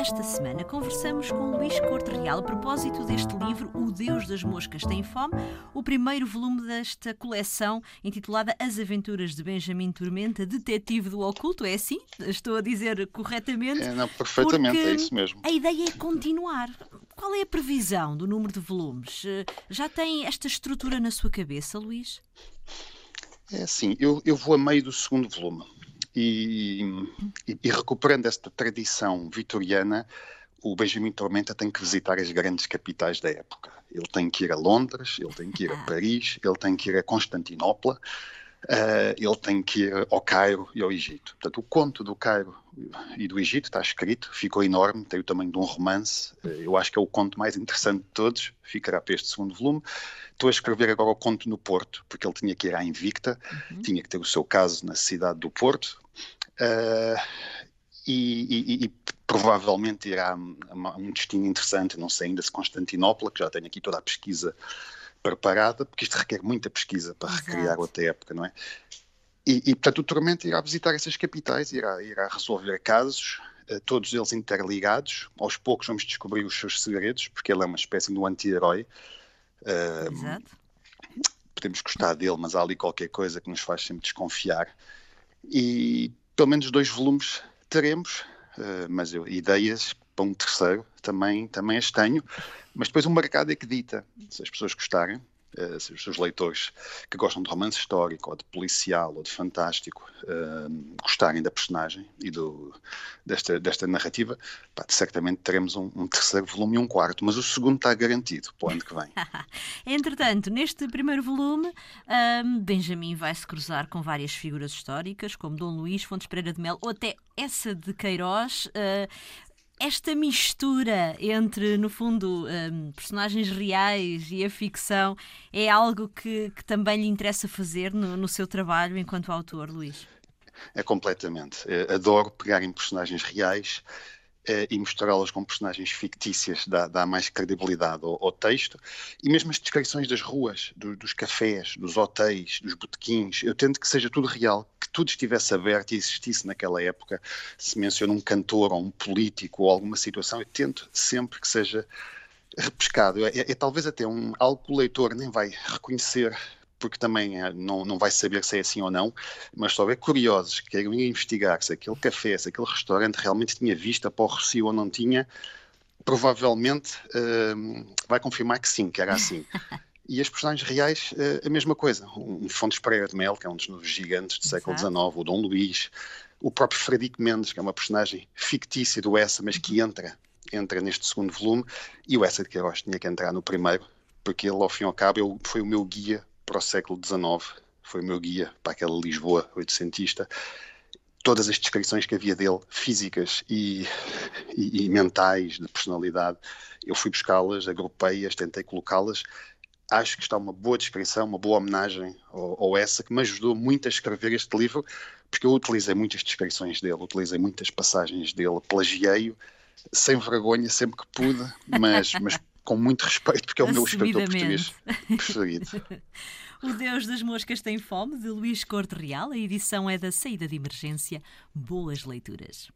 Esta semana conversamos com Luís Corte Real a propósito deste livro O Deus das Moscas Tem Fome, o primeiro volume desta coleção intitulada As Aventuras de Benjamin Tormenta, Detetive do Oculto. É assim? Estou a dizer corretamente? É, não, perfeitamente, é isso mesmo. A ideia é continuar. Qual é a previsão do número de volumes? Eh, já tem esta estrutura na sua cabeça, Luís? É assim, eu, eu vou a meio do segundo volume. E, e, e, recuperando esta tradição vitoriana, o Benjamin Tormenta tem que visitar as grandes capitais da época. Ele tem que ir a Londres, ele tem que ir a ah. Paris, ele tem que ir a Constantinopla, uh, ele tem que ir ao Cairo e ao Egito. Portanto, o conto do Cairo e do Egito está escrito, ficou enorme, tem o tamanho de um romance. Uh, eu acho que é o conto mais interessante de todos, ficará para este segundo volume. Estou a escrever agora o conto no Porto, porque ele tinha que ir à Invicta, uhum. tinha que ter o seu caso na cidade do Porto, Uh, e, e, e, provavelmente irá a um destino interessante, não sei ainda se Constantinopla, que já tenho aqui toda a pesquisa preparada, porque isto requer muita pesquisa para Exato. recriar outra época, não é? E, e, portanto o Tormento irá visitar essas capitais, irá, irá resolver casos, uh, todos eles interligados, aos poucos vamos descobrir os seus segredos, porque ele é uma espécie de um anti-herói. Exato. Podemos gostar dele, mas há ali qualquer coisa que nos faz sempre desconfiar. E pelo menos dois volumes teremos, uh, mas eu, ideias para um terceiro também, também as tenho, mas depois o mercado é que dita, se as pessoas gostarem, uh, se os seus leitores que gostam de romance histórico, ou de policial, ou de fantástico, uh, gostarem da personagem e do, desta, desta narrativa, pá, certamente teremos um, um, terceiro volume e um quarto, mas o segundo está garantido para o ano que vem. Entretanto, neste primeiro volume, um, Benjamin vai se cruzar com várias figuras históricas, como Dom Luís Fontes Pereira de Mel, ou até essa de Queiroz. Uh, esta mistura entre, no fundo, um, personagens reais e a ficção é algo que, que também lhe interessa fazer no, no, seu trabalho enquanto autor, Luís? É completamente. Eu adoro pegar em personagens reais eh, e misturá-las com personagens fictícias dá, dá mais credibilidade ao, ao, texto. E mesmo as descrições das ruas, do, dos cafés, dos hotéis, dos botequins, eu tento que seja tudo real, que tudo estivesse aberto e existisse naquela época. Se menciona um cantor ou um político ou alguma situação, eu tento sempre que seja repescado. É, é, é talvez até um, algo que o leitor nem vai reconhecer porque também eh, não, não vai saber se é assim ou não, mas só é curiosos que queiram investigar se aquele café, se aquele restaurante realmente tinha vista para o Rocio ou não tinha, provavelmente uh, vai confirmar que sim, que era assim. E as personagens reais, uh, a mesma coisa. Um Fontes Pereira de Mel, que é um dos novos gigantes do século XIX, o Dom Luís, o próprio Frederico Mendes, que é uma personagem fictícia do Essa, mas que entra, entra neste segundo volume, e o Essa de Queiroz tinha que entrar no primeiro, porque ele, ao fim e ao cabo, eu, foi o meu guia para o século XIX, foi o meu guia para aquela Lisboa oitocentista. Todas as descrições que havia dele, físicas e, e, e mentais, de personalidade, eu fui buscá-las, agrupei-as, tentei colocá-las. Acho que está uma boa descrição, uma boa homenagem ao, ao essa, que me ajudou muito a escrever este livro, porque eu utilizei muitas descrições dele, utilizei muitas passagens dele, plagiei-o, sem vergonha, sempre que pude, mas, mas com muito respeito, porque é o meu escritor português preferido. o Deus das Moscas tem fome, de Luís Corte Real. A edição é da Saída de Emergência. Boas leituras.